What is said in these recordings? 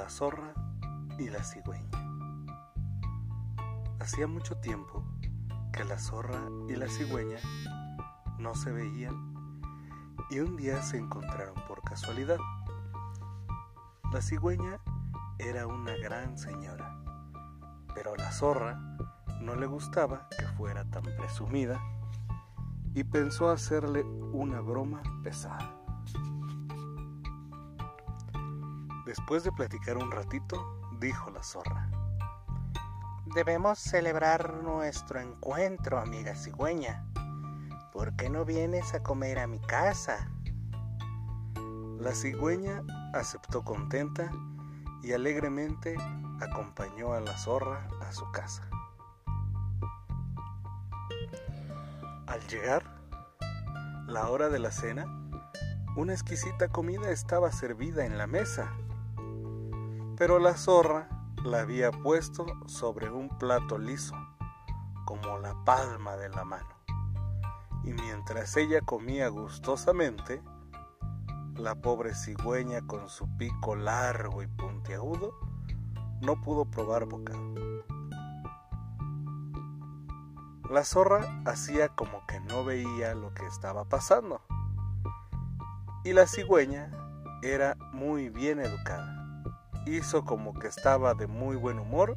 la zorra y la cigüeña. Hacía mucho tiempo que la zorra y la cigüeña no se veían y un día se encontraron por casualidad. La cigüeña era una gran señora, pero a la zorra no le gustaba que fuera tan presumida y pensó hacerle una broma pesada. Después de platicar un ratito, dijo la zorra. Debemos celebrar nuestro encuentro, amiga cigüeña. ¿Por qué no vienes a comer a mi casa? La cigüeña aceptó contenta y alegremente acompañó a la zorra a su casa. Al llegar la hora de la cena, una exquisita comida estaba servida en la mesa pero la zorra la había puesto sobre un plato liso, como la palma de la mano. Y mientras ella comía gustosamente, la pobre cigüeña con su pico largo y puntiagudo no pudo probar bocado. La zorra hacía como que no veía lo que estaba pasando. Y la cigüeña era muy bien educada hizo como que estaba de muy buen humor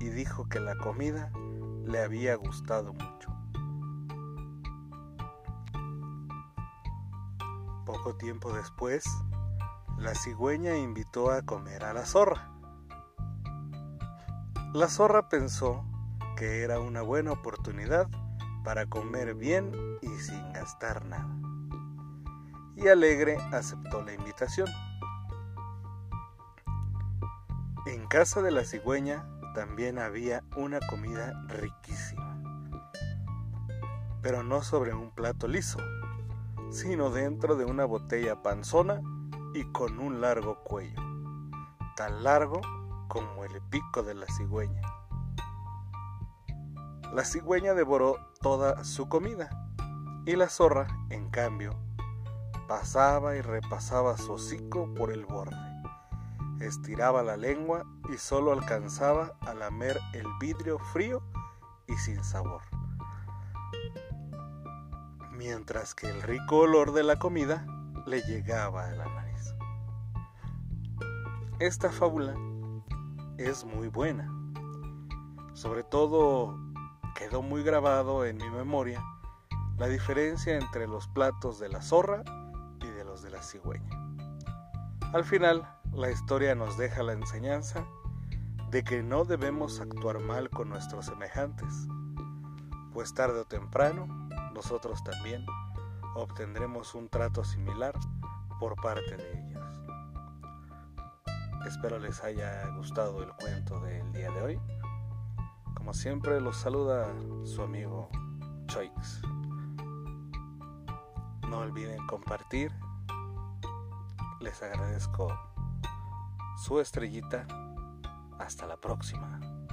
y dijo que la comida le había gustado mucho. Poco tiempo después, la cigüeña invitó a comer a la zorra. La zorra pensó que era una buena oportunidad para comer bien y sin gastar nada. Y alegre aceptó la invitación. Casa de la cigüeña también había una comida riquísima, pero no sobre un plato liso, sino dentro de una botella panzona y con un largo cuello, tan largo como el pico de la cigüeña. La cigüeña devoró toda su comida y la zorra, en cambio, pasaba y repasaba su hocico por el borde estiraba la lengua y solo alcanzaba a lamer el vidrio frío y sin sabor. Mientras que el rico olor de la comida le llegaba a la nariz. Esta fábula es muy buena. Sobre todo quedó muy grabado en mi memoria la diferencia entre los platos de la zorra y de los de la cigüeña. Al final, la historia nos deja la enseñanza de que no debemos actuar mal con nuestros semejantes, pues tarde o temprano nosotros también obtendremos un trato similar por parte de ellos. Espero les haya gustado el cuento del día de hoy. Como siempre los saluda su amigo Choix. No olviden compartir. Les agradezco su estrellita. Hasta la próxima.